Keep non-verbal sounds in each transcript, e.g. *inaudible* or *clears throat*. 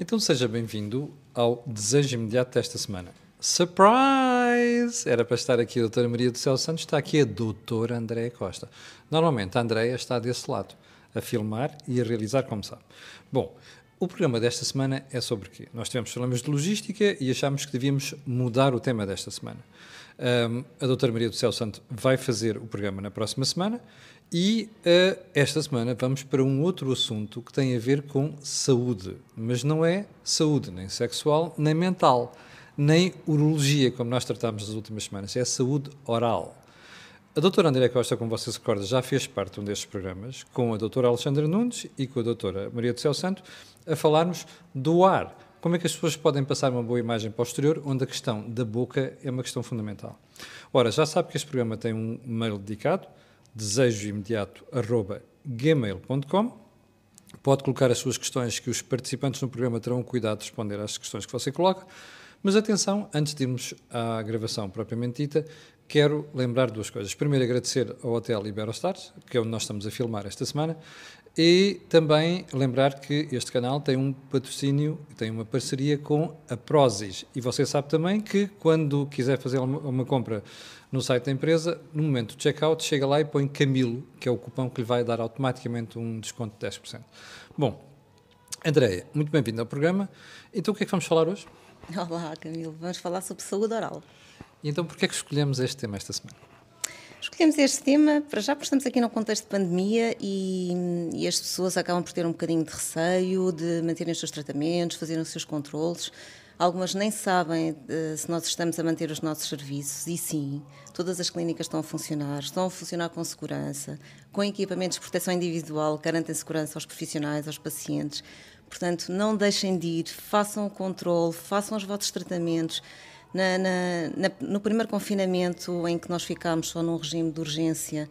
Então seja bem-vindo ao Desejo Imediato desta semana. Surprise! Era para estar aqui a doutora Maria do Céu Santos, está aqui a doutora Andréa Costa. Normalmente a Andréa está desse lado, a filmar e a realizar, como sabe. Bom, o programa desta semana é sobre quê? Nós tivemos problemas de logística e achámos que devíamos mudar o tema desta semana. Um, a doutora Maria do Céu Santo vai fazer o programa na próxima semana e uh, esta semana vamos para um outro assunto que tem a ver com saúde, mas não é saúde nem sexual nem mental, nem urologia, como nós tratámos nas últimas semanas, é saúde oral. A doutora André Costa, como você se recorda, já fez parte de um destes programas, com a doutora Alexandra Nunes e com a doutora Maria do Céu Santo, a falarmos do ar. Como é que as pessoas podem passar uma boa imagem para o exterior, onde a questão da boca é uma questão fundamental. Ora, já sabe que este programa tem um mail dedicado, desejoimediato.gmail.com Pode colocar as suas questões que os participantes no programa terão cuidado de responder às questões que você coloca. Mas atenção, antes de irmos à gravação propriamente dita, quero lembrar duas coisas. Primeiro, agradecer ao Hotel Iberostars, que é onde nós estamos a filmar esta semana, e também lembrar que este canal tem um patrocínio, tem uma parceria com a Prozis. E você sabe também que quando quiser fazer uma, compra no site da empresa, no momento do checkout, chega lá e põe Camilo, que é o cupom que lhe vai dar automaticamente um desconto de 10%. Bom, Andréia, muito bem-vindo ao programa. Então, o que é que vamos falar hoje? Olá, Camilo. Vamos falar sobre saúde oral. E então, porquê é que escolhemos este tema esta semana? Escolhemos este tema, para já, porque estamos aqui num contexto de pandemia e, e, as pessoas acabam por ter um bocadinho de receio de manterem os seus tratamentos, fazerem os seus controles. Algumas nem sabem uh, se nós estamos a manter os nossos serviços, e sim, todas as clínicas estão a funcionar, estão a funcionar com segurança, com equipamentos de proteção individual, garantem segurança aos profissionais, aos pacientes. Portanto, não deixem de ir, façam o controle, façam os vossos tratamentos na, na, no primeiro confinamento, em que nós ficámos só num regime de urgência,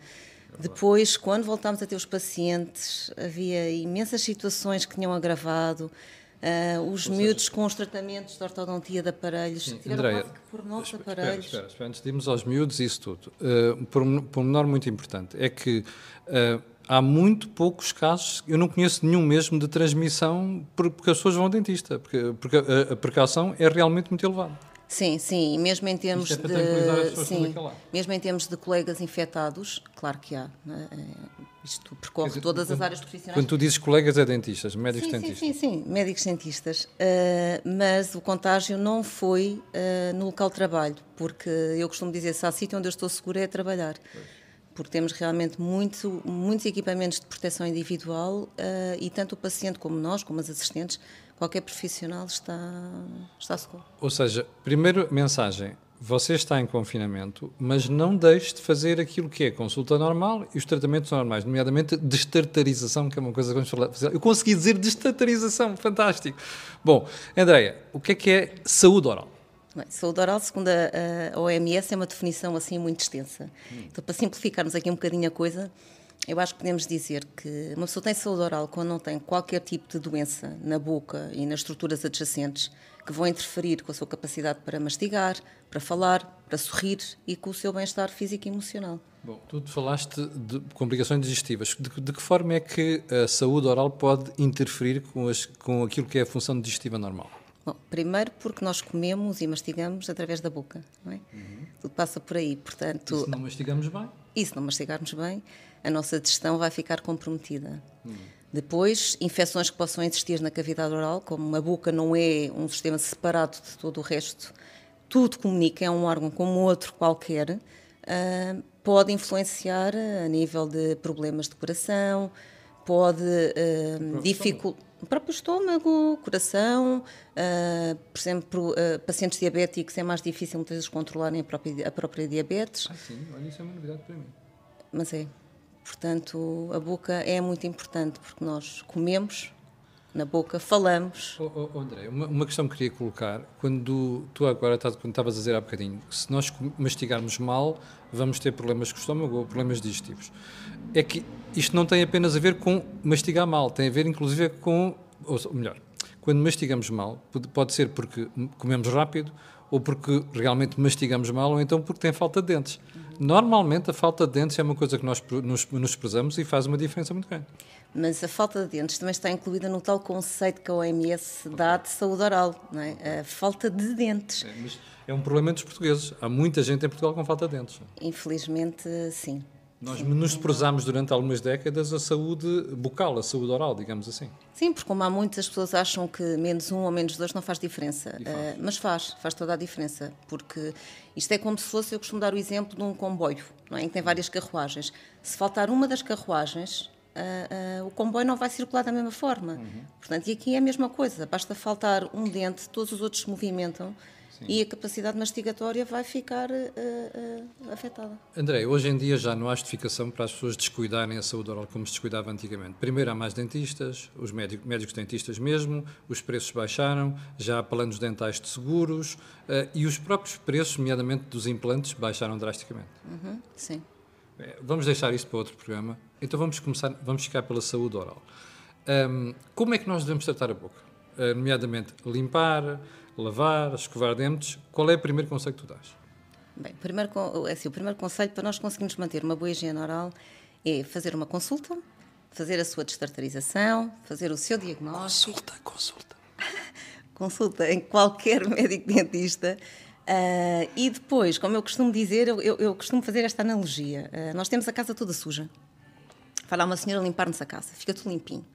depois, quando voltámos a ter os pacientes, havia imensas situações que tinham agravado. Uh, os Ou miúdos seja, com os tratamentos de ortodontia de aparelhos sim, tiveram Andréia, quase que por nós aparelhos. Espera, espera, antes de irmos aos miúdos isso tudo, uh, por, por um menor muito importante, é que uh, há muito poucos casos, eu não conheço nenhum mesmo de transmissão porque as pessoas vão ao dentista, porque, porque a, a precaução é realmente muito elevada. Sim, sim, mesmo em termos é de sim, mesmo em termos de colegas infectados, claro que há. Né? Isto percorre dizer, todas quando, as áreas profissionais. Quando tu dizes colegas é dentistas, médicos sim, dentistas. Sim, sim, sim, médicos dentistas. Uh, mas o contágio não foi uh, no local de trabalho, porque eu costumo dizer se há sítio onde eu estou segura é trabalhar. Pois. Porque temos realmente muito, muitos equipamentos de proteção individual uh, e tanto o paciente como nós, como as assistentes, qualquer profissional está, está seguro. Ou seja, primeira mensagem, você está em confinamento, mas não deixe de fazer aquilo que é consulta normal e os tratamentos normais, nomeadamente destartarização, que é uma coisa que vamos falar. Eu consegui dizer destartarização, fantástico. Bom, Andréia, o que é que é saúde oral? Bem, saúde oral, segundo a, a, OMS, é uma definição assim muito extensa. Hum. Então, para simplificarmos aqui um bocadinho a coisa, eu acho que podemos dizer que uma pessoa tem saúde oral quando não tem qualquer tipo de doença na boca e nas estruturas adjacentes que vão interferir com a sua capacidade para mastigar, para falar, para sorrir e com o seu bem-estar físico e emocional. Bom, tu falaste de complicações digestivas. De, de, que forma é que a saúde oral pode interferir com, as, com aquilo que é a função digestiva normal? Bom, primeiro porque nós comemos e mastigamos através da boca, não é? Uhum. Tudo passa por aí, portanto... E se não mastigamos bem? E se não mastigarmos bem, a nossa digestão vai ficar comprometida. Hum. Depois, infecções que possam existir na cavidade oral, como a boca não é um sistema separado de todo o resto, tudo comunica, é um órgão como outro qualquer, uh, pode influenciar a nível de problemas de coração, pode uh, dificultar o próprio estômago, coração, uh, por exemplo, uh, pacientes diabéticos é mais difícil muitas vezes controlarem a própria, a própria diabetes. Ah, sim, olha, isso é uma novidade para mim. Mas é. Portanto, a boca é muito importante porque nós comemos na boca, falamos. Oh, oh, André, uma, uma, questão que queria colocar, quando tu agora estavas a dizer há bocadinho, se nós mastigarmos mal, vamos ter problemas com o estômago ou problemas digestivos. É que isto não tem apenas a ver com mastigar mal, tem a ver inclusive com, ou melhor, quando mastigamos mal, pode ser porque comemos rápido, ou porque realmente mastigamos mal, ou então porque tem falta de dentes. Uhum. Normalmente a falta de dentes é uma coisa que nós nos, nos prezamos e faz uma diferença muito grande. Mas a falta de dentes também está incluída no tal conceito que a OMS dá de saúde oral, não é? A falta de dentes. É, é um problema dos portugueses. Há muita gente em Portugal com falta de dentes. Infelizmente, sim. Nós nos prezamos durante algumas décadas a saúde bucal, a saúde oral, digamos assim. Sim, porque como há muitas pessoas acham que menos um ou menos dois não faz diferença. Faz. Uh, mas faz, faz toda a diferença. Porque isto é como se fosse, eu costumo dar o exemplo de um comboio, não é? em que tem várias carruagens. Se faltar uma das carruagens, Uh, uh, o comboio não vai circular da mesma forma. Uhum. Portanto, e aqui é a mesma coisa, basta faltar um dente, todos os outros se movimentam Sim. e a capacidade mastigatória vai ficar uh, afetada. André, hoje em dia já não há justificação para as pessoas descuidarem a saúde oral como se descuidava antigamente. Primeiro, há mais dentistas, os médicos, médicos dentistas mesmo, os preços baixaram, já há planos dentais de seguros e os próprios preços, nomeadamente dos implantes, baixaram drasticamente. Uhum. Sim. Vamos deixar isso para outro programa. Então vamos começar, vamos ficar pela saúde oral. Um, como é que nós devemos tratar a boca? Uh, nomeadamente limpar, lavar, escovar dentes. Qual é o primeiro conselho que tu dás? Bem, primeiro, é assim, o primeiro conselho para nós conseguirmos manter uma boa higiene oral é fazer uma consulta, fazer a sua destartarização, fazer o seu diagnóstico. Consulta, consulta. *laughs* consulta em qualquer *laughs* médico dentista Uh, e depois, como eu costumo dizer, eu, eu, eu costumo fazer esta analogia. Uh, nós temos a casa toda suja. Vai lá uma senhora limpar-nos a casa, fica tudo limpinho.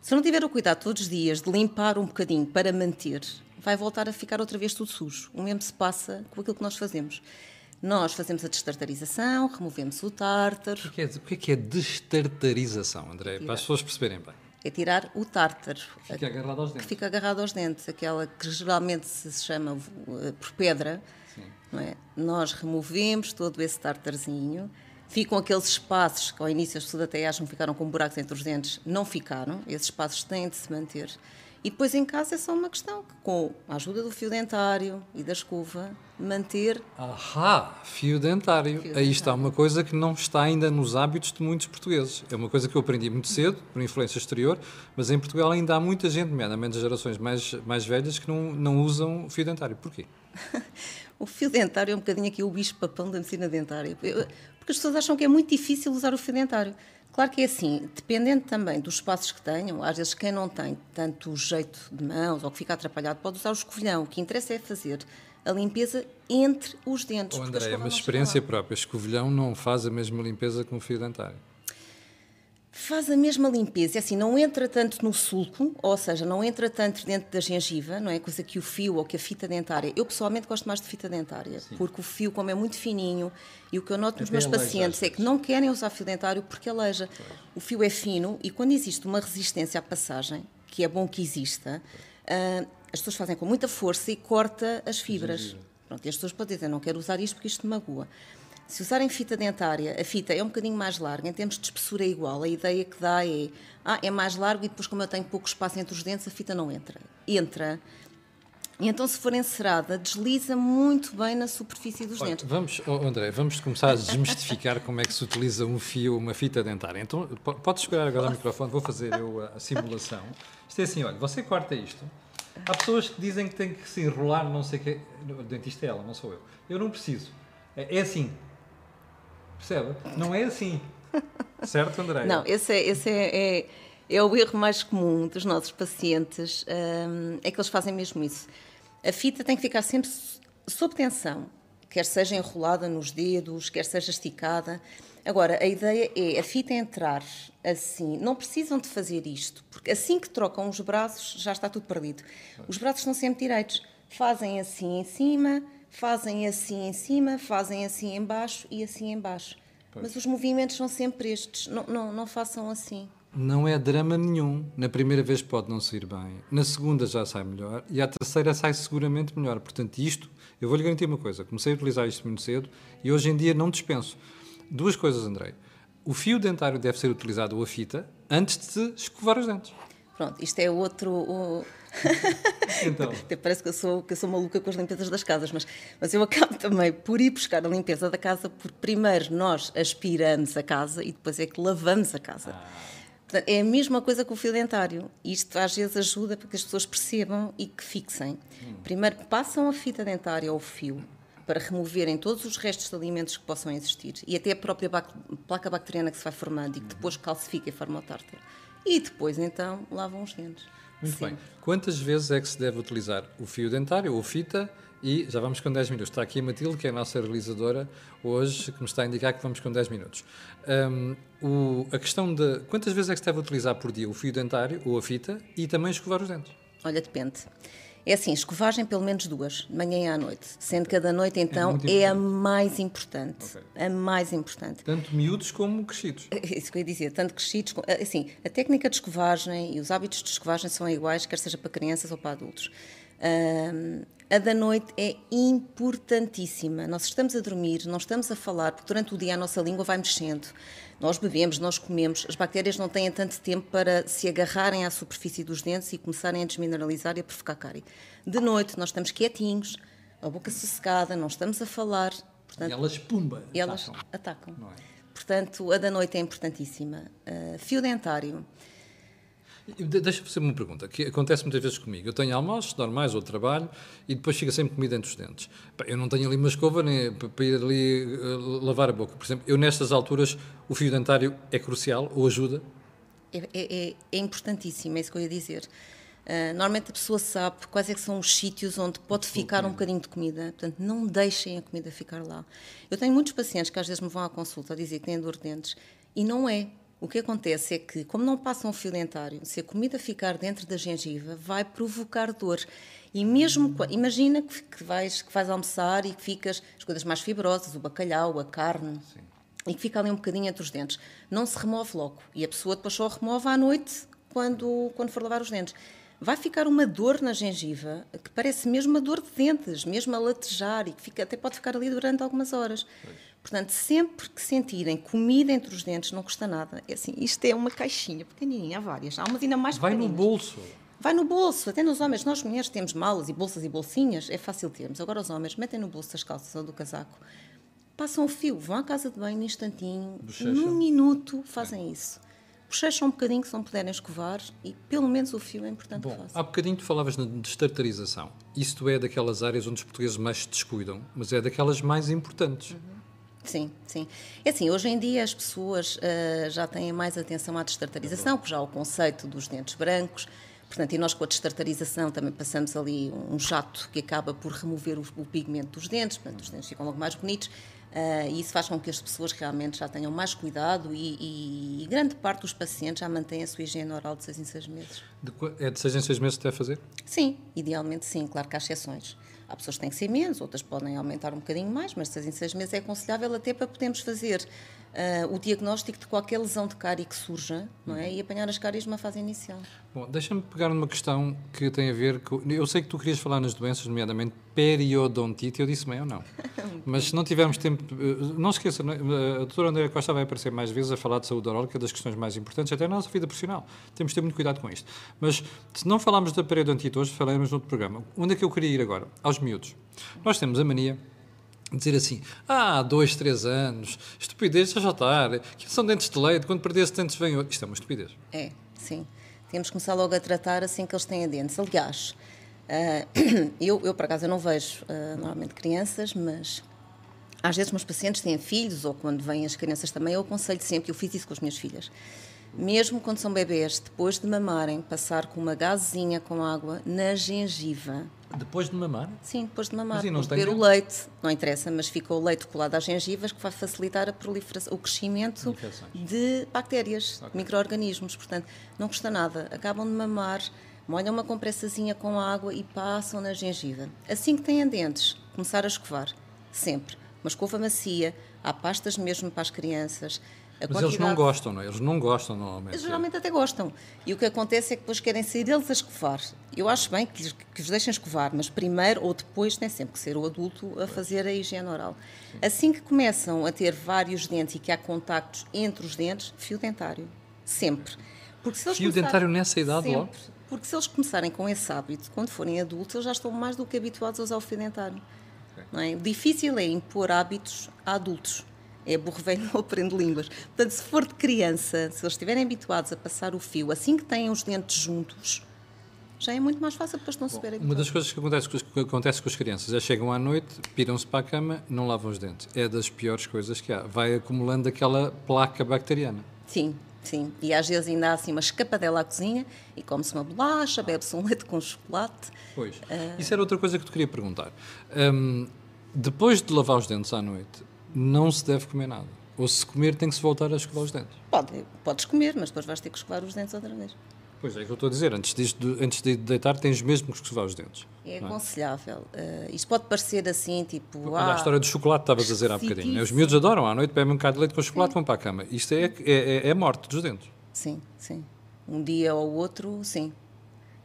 Se não tiver o cuidado todos os dias de limpar um bocadinho para manter, vai voltar a ficar outra vez tudo sujo. O mesmo se passa com aquilo que nós fazemos. Nós fazemos a destartarização, removemos o tártaro. O que é, o que é, destartarização, André? Para as pessoas perceberem bem é tirar o tártaro. Que fica agarrado aos dentes. Que fica agarrado aos dentes, aquela que geralmente se chama uh, por pedra. Não é? Nós removemos todo esse tártarzinho, ficam aqueles espaços que ao início as pessoas até acham que ficaram com buracos entre os dentes, não ficaram, esses espaços têm de se manter. E depois em casa é só uma questão que, com a ajuda do fio dentário e da escova, manter. Ahá, fio dentário. Fio Aí dentário. está uma coisa que não está ainda nos hábitos de muitos portugueses. É uma coisa que eu aprendi muito cedo, por influência exterior, mas em Portugal ainda há muita gente, nomeadamente gerações mais, mais velhas, que não, não usam fio dentário. Porquê? *laughs* o fio dentário é um bocadinho aqui o bicho-papão da medicina dentária. Porque as pessoas acham que é muito difícil usar o fio dentário. Claro que é assim, dependendo também dos espaços que tenham, às vezes quem não tem tanto jeito de mãos ou que fica atrapalhado pode usar o escovilhão. O que interessa é fazer a limpeza entre os dentes. Oh, André, é uma experiência própria. O escovilhão não faz a mesma limpeza que um fio dentário faz a mesma limpeza, é assim, não entra tanto no sulco, ou seja, não entra tanto dentro da gengiva, não é? Coisa que o fio ou que a fita dentária. Eu pessoalmente gosto mais de fita dentária, Sim. porque o fio, como é muito fininho, e o que eu noto nos meus pacientes é que não querem usar fio dentário porque aleja. O fio é fino e quando existe uma resistência à passagem, que é bom que exista, uh, as pessoas fazem com muita força e corta as fibras. Pronto, e as pessoas podem dizer, não quero usar isto porque isto me magoa. Se usarem fita dentária, a fita é um bocadinho mais larga, em termos de espessura é igual. A ideia que dá é, ah, é mais largo e depois, como eu tenho pouco espaço entre os dentes, a fita não entra. Entra. E então, se for encerada, desliza muito bem na superfície dos Olha, dentes. Vamos, oh André, vamos começar a desmistificar *laughs* como é que se utiliza um fio, uma fita dentária. Então, podes segurar agora o microfone, vou fazer eu a, a simulação. Isto é assim, olha, você corta isto. Há pessoas que dizem que tem que se enrolar, não sei o quê. O dentista é ela, não sou eu. Eu não preciso. É, é assim, Percebe? Não é assim. *laughs* certo, André? Não, esse, é, esse é, é, é, o erro mais comum dos nossos pacientes, hum, é que eles fazem mesmo isso. A fita tem que ficar sempre sob tensão, quer seja enrolada nos dedos, quer seja esticada. Agora, a ideia é a fita entrar assim. Não precisam de fazer isto, porque assim que trocam os braços já está tudo perdido. Os braços são sempre direitos. Fazem assim em cima, fazem assim em cima, fazem assim embaixo e assim embaixo. Pois. Mas os movimentos são sempre estes, não, não, não façam assim. Não é drama nenhum. Na primeira vez pode não sair bem, na segunda já sai melhor e à terceira sai seguramente melhor. Portanto, isto, eu vou lhe garantir uma coisa: comecei a utilizar isto muito cedo e hoje em dia não dispenso. Duas coisas, Andrei. O fio dentário deve ser utilizado ou a fita antes de escovar os dentes. Pronto, isto é outro. O... *laughs* Então. Até parece que eu, sou, que eu sou maluca com as limpezas das casas, mas, mas eu acabo *laughs* também por ir buscar a limpeza da casa, porque primeiro nós aspiramos a casa e depois é que lavamos a casa. Ah. Portanto, é a mesma coisa com o fio dentário. Isto às vezes ajuda para que as pessoas percebam e que fixem. Hum. Primeiro passam a fita dentária ou o fio, para removerem todos os restos de alimentos que possam existir e até a própria placa bacteriana que se vai formando e que depois calcifica e forma o tártaro. E depois, então, lavam os dentes. Muito Sim. bem. Quantas vezes é que se deve utilizar o fio dentário ou fita? E já vamos com 10 minutos. Está aqui a Matilde, que é a nossa realizadora hoje, que me está a indicar que vamos com 10 minutos. Um, o, a questão de quantas vezes é que se deve utilizar por dia o fio dentário ou a fita e também escovar os dentes? Olha, depende. É assim, escovagem pelo menos duas, de manhã e à noite. Sendo que a da noite, então, é, é a mais importante. Okay. A mais importante. Tanto miúdos como crescidos. É *laughs* isso que eu ia dizer, tanto crescidos. Assim, a técnica de escovagem e os hábitos de escovagem são iguais, quer seja para crianças ou para adultos. Um, a da noite é importantíssima. Nós estamos a dormir, não estamos a falar, porque durante o dia a nossa língua vai mexendo. Nós bebemos, nós comemos, as bactérias não têm tanto tempo para se agarrarem à superfície dos dentes e começarem a desmineralizar e a provocar cárie. De noite, nós estamos quietinhos, a boca sossegada, não estamos a falar. Portanto, e elas, pumba, elas atacam. atacam. É? Portanto, a da noite é importantíssima. Uh, fio dentário. Deixa-me fazer uma pergunta, que acontece muitas vezes comigo. Eu tenho almoços normais ou trabalho e depois fica sempre comida entre os dentes. Eu não tenho ali uma escova nem para ir ali uh, lavar a boca. Por exemplo, eu nestas alturas, o fio dentário é crucial ou ajuda? É, é, é importantíssimo, é isso que eu ia dizer. Uh, normalmente a pessoa sabe quais é são os sítios onde pode ficar um bocadinho de comida. Portanto, não deixem a comida ficar lá. Eu tenho muitos pacientes que às vezes me vão à consulta a dizer que têm dor de dentes e não é. O que acontece é que, como não passa um fio dentário, se a comida ficar dentro da gengiva, vai provocar dor. E mesmo, imagina que vais, que vais almoçar e que ficas as coisas mais fibrosas, o bacalhau, a carne, Sim. e que fica ali um bocadinho entre os dentes. Não se remove logo. E a pessoa depois só remove à noite, quando, quando for lavar os dentes. Vai ficar uma dor na gengiva, que parece mesmo uma dor de dentes, mesmo a latejar, e que fica, até pode ficar ali durante algumas horas. Pois. Portanto, sempre que sentirem comida entre os dentes, não custa nada. É assim, isto é uma caixinha pequenininha, há várias. Há umas ainda mais Vai no bolso. Vai no bolso, até nos homens. Nós mulheres temos malas e bolsas e bolsinhas, é fácil termos. Agora os homens metem no bolso das calças ou do casaco, passam o fio, vão à casa de banho num instantinho, Bochecha. num minuto fazem é. isso. Bochecham um bocadinho se não puderem escovar e pelo menos o fio é importante Bom, que façam. Há bocadinho tu falavas na destartarização. Isto é daquelas áreas onde os portugueses mais se descuidam, mas é daquelas mais importantes. Uhum. Sim, sim. É assim, hoje em dia as pessoas uh, já têm mais atenção à destartarização, que já há o conceito dos dentes brancos, portanto, e nós com a destartarização também passamos ali um jato que acaba por remover o, o pigmento dos dentes, portanto, os dentes ficam logo mais bonitos, uh, e isso faz com que as pessoas realmente já tenham mais cuidado e, e, e grande parte dos pacientes já mantém a sua higiene oral de 6 em 6 meses. De, é de 6 em 6 meses deve fazer? Sim, idealmente sim, claro que há exceções. Há pessoas que têm que ser menos, outras podem aumentar um bocadinho mais, mas seis em seis meses é aconselhável até para podermos fazer uh, o diagnóstico de qualquer lesão de cárie que surja não é? e apanhar as cáries numa fase inicial. Bom, deixa-me pegar numa questão que tem a ver com. Eu sei que tu querias falar nas doenças, nomeadamente periodontite, eu disse bem ou não. *laughs* Mas se não tivermos tempo. Eh, não esqueça, eh, a doutora Andréa Costa vai aparecer mais vezes a falar de saúde oral, que é das questões mais importantes, até na nossa vida profissional. Temos de ter muito cuidado com isto. Mas se não falarmos da periodontite hoje, falaremos outro programa. Onde é que eu queria ir agora? Aos miúdos. Nós temos a mania dizer assim, ah, dois, três anos, estupidez, já está, que são dentes de leite, quando perder dentes vem outro. Isto é uma estupidez. É, sim. Temos que começar logo a tratar assim que eles têm dentes. Aliás, uh, *clears throat* eu, eu, por acaso, eu não vejo uh, normalmente crianças, mas às vezes meus pacientes têm filhos, ou quando vêm as crianças também, eu aconselho sempre, eu fiz isso com as minhas filhas, mesmo quando são bebês, depois de mamarem, passar com uma gazezinha com água na gengiva. Depois de mamar? Sim, depois de mamar. Mas beber o leite, não interessa, mas fica o leite colado às gengivas que vai facilitar a proliferação, o crescimento de bactérias, okay. micro-organismos. Portanto, não custa nada. Acabam de mamar, molham uma compressazinha com água e passam na gengiva. Assim que têm dentes, começar a escovar, sempre. Uma escova macia, há pastas mesmo para as crianças, mas quantidade... eles não gostam, não é? Eles não gostam normalmente. Eles geralmente até gostam. E o que acontece é que depois querem sair deles a escovar. Eu acho bem que, que os deixem escovar, mas primeiro ou depois tem sempre que ser o adulto a fazer a higiene oral. Sim. Assim que começam a ter vários dentes e que há contactos entre os dentes, fio dentário. Sempre. Porque se eles fio dentário nessa idade sempre, logo? Porque se eles começarem com esse hábito, quando forem adultos, eles já estão mais do que habituados a usar o fio dentário. Okay. Não é? Difícil é impor hábitos a adultos é burro velho *laughs* não aprende línguas. Portanto, se for de criança, se eles estiverem habituados a passar o fio, assim que têm os dentes juntos, já é muito mais fácil depois não se ver Uma das coisas que acontece, que acontece com as crianças é chegam à noite, piram-se para a cama, não lavam os dentes. É das piores coisas que há. Vai acumulando aquela placa bacteriana. Sim, sim. E às vezes ainda há assim uma escapadela à cozinha e come-se uma bolacha, bebe-se um leite com chocolate. Pois. Uh... Isso era outra coisa que te queria perguntar. Um, depois de lavar os dentes à noite, não se deve comer nada. Ou se comer, tem que se voltar a escovar os dentes. Pode, podes comer, mas depois vais ter que escovar os dentes outra vez. Pois é, é que eu estou a dizer. Antes de, antes de deitar, tens mesmo que escovar os dentes. É, é? aconselhável. Uh, isto pode parecer assim, tipo. Olha ah, a história do chocolate estavas a dizer há bocadinho. Né? Os miúdos adoram à noite, bebem um bocado de leite com chocolate, vão para a cama. Isto é, é, é, é morte dos dentes. Sim, sim. Um dia ou outro, sim.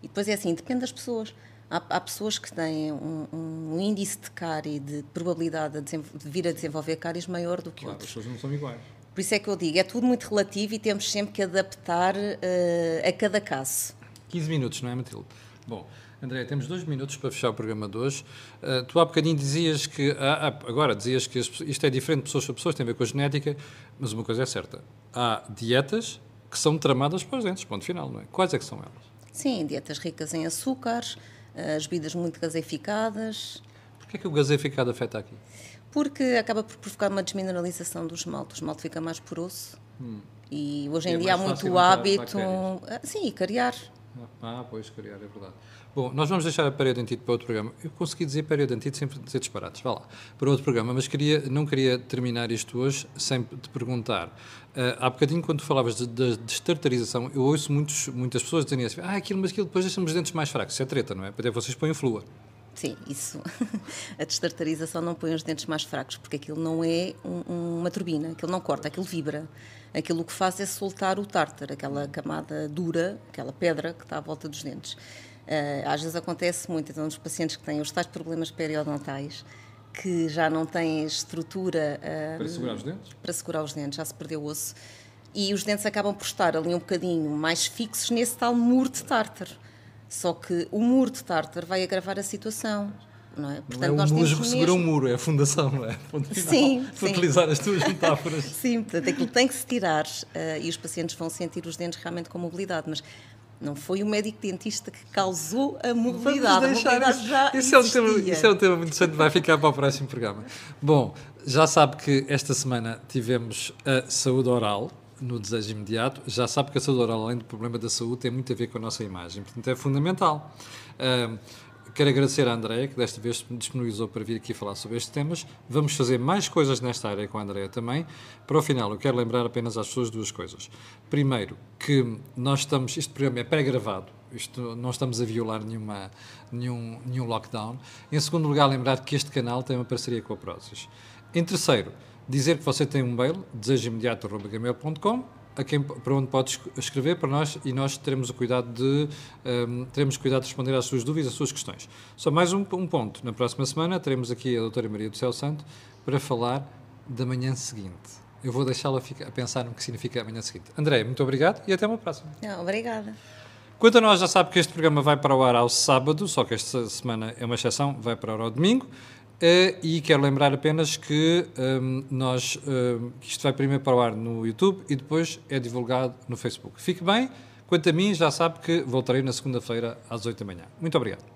E depois é assim, depende das pessoas. Há, há pessoas que têm um, um, índice de cárie, de probabilidade de, de, vir a desenvolver cáries maior do que claro, outros. As pessoas não são iguais. Por isso é que eu digo, é tudo muito relativo e temos sempre que adaptar uh, a cada caso. 15 minutos, não é, Matilde? Bom, André, temos dois minutos para fechar o programa de hoje. Uh, tu há bocadinho dizias que, ah, agora dizias que isto é diferente de pessoas para pessoas, tem a ver com a genética, mas uma coisa é certa: há dietas que são tramadas para os dentes, ponto final, não é? Quais é que são elas? Sim, dietas ricas em açúcares, as bebidas muito gaseificadas. Porquê é que o gaseificado afeta aqui? Porque acaba por provocar uma desmineralização do esmalte. O esmalte fica mais poroso. Hum. E hoje em é dia há muito hábito. Sim, e cariar. Ah, pois, cariar, é verdade. Bom, nós vamos deixar a periodonte para outro programa. Eu consegui dizer periodonte sem dizer disparates, vá lá, para outro programa, mas queria, não queria terminar isto hoje sem te perguntar. Uh, há bocadinho, quando tu falavas de destartarização, eu ouço muitos, muitas pessoas dizerem assim: ah, aquilo, mas aquilo depois deixa-me os dentes mais fracos. Isso é treta, não é? Até vocês põem flúor. Sim, isso. *laughs* a destartarização não põe os dentes mais fracos, porque aquilo não é um, uma turbina, aquilo não corta, aquilo vibra. Aquilo que faz é soltar o tártar, aquela camada dura, aquela pedra que está à volta dos dentes. Uh, às vezes acontece muito, então, nos pacientes que têm os tais problemas periodontais, que já não têm estrutura. Uh, para segurar os dentes? Para segurar os dentes, já se perdeu o osso. E os dentes acabam por estar ali um bocadinho mais fixos nesse tal muro de tártar. Só que o muro de tártar vai agravar a situação. Não é? Portanto, não é o musgo que segura mesmo... um muro, é a fundação, não é? sim, sim. utilizar as tuas metáforas. *laughs* sim, portanto, aquilo tem que se tirar uh, e os pacientes vão sentir os dentes realmente com mobilidade, mas não foi o médico dentista que causou a mobilidade. Vamos deixar a mobilidade já isso, é um tema, isso é um tema muito interessante, vai ficar para o próximo programa. Bom, já sabe que esta semana tivemos a saúde oral, no desejo imediato, já sabe que a saúde oral, além do problema da saúde, tem muito a ver com a nossa imagem, portanto é fundamental. Uh, quero agradecer à Andréia, que desta vez me disponibilizou para vir aqui falar sobre estes temas. Vamos fazer mais coisas nesta área com a Andréia também. Para o final, eu quero lembrar apenas às pessoas duas coisas. Primeiro, que nós estamos, este programa é pré-gravado, isto, não estamos a violar nenhuma, nenhum, nenhum lockdown. Em segundo lugar, lembrar que este canal tem uma parceria com a Prozis. Em terceiro, dizer que você tem um mail, desejoimediato.gmail.com, a quem, para onde pode escrever para nós e nós teremos o cuidado de um, teremos cuidado de responder às suas dúvidas, às suas questões. Só mais um, um ponto. Na próxima semana teremos aqui a doutora Maria do Céu Santo para falar da manhã seguinte. Eu vou deixá-la a pensar no que significa a manhã seguinte. André, muito obrigado e até uma próxima. Não, obrigada. Quanto a nós, já sabe que este programa vai para o ar ao sábado, só que esta semana é uma exceção, vai para o ar ao domingo. Uh, e quero lembrar apenas que um, nós, uh, isto vai primeiro para o ar no YouTube e depois é divulgado no Facebook. Fique bem, quanto a mim, já sabe que voltarei na segunda-feira às 8 da manhã. Muito obrigado.